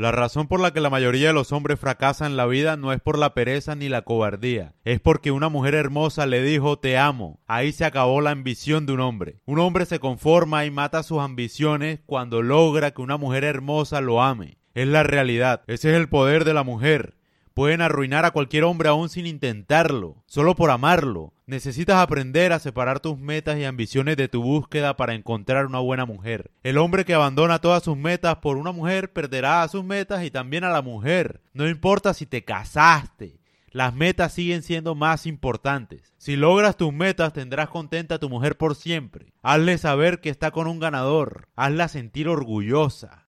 La razón por la que la mayoría de los hombres fracasan en la vida no es por la pereza ni la cobardía, es porque una mujer hermosa le dijo te amo. Ahí se acabó la ambición de un hombre. Un hombre se conforma y mata sus ambiciones cuando logra que una mujer hermosa lo ame. Es la realidad, ese es el poder de la mujer. Pueden arruinar a cualquier hombre aún sin intentarlo, solo por amarlo. Necesitas aprender a separar tus metas y ambiciones de tu búsqueda para encontrar una buena mujer. El hombre que abandona todas sus metas por una mujer perderá a sus metas y también a la mujer. No importa si te casaste, las metas siguen siendo más importantes. Si logras tus metas tendrás contenta a tu mujer por siempre. Hazle saber que está con un ganador. Hazla sentir orgullosa.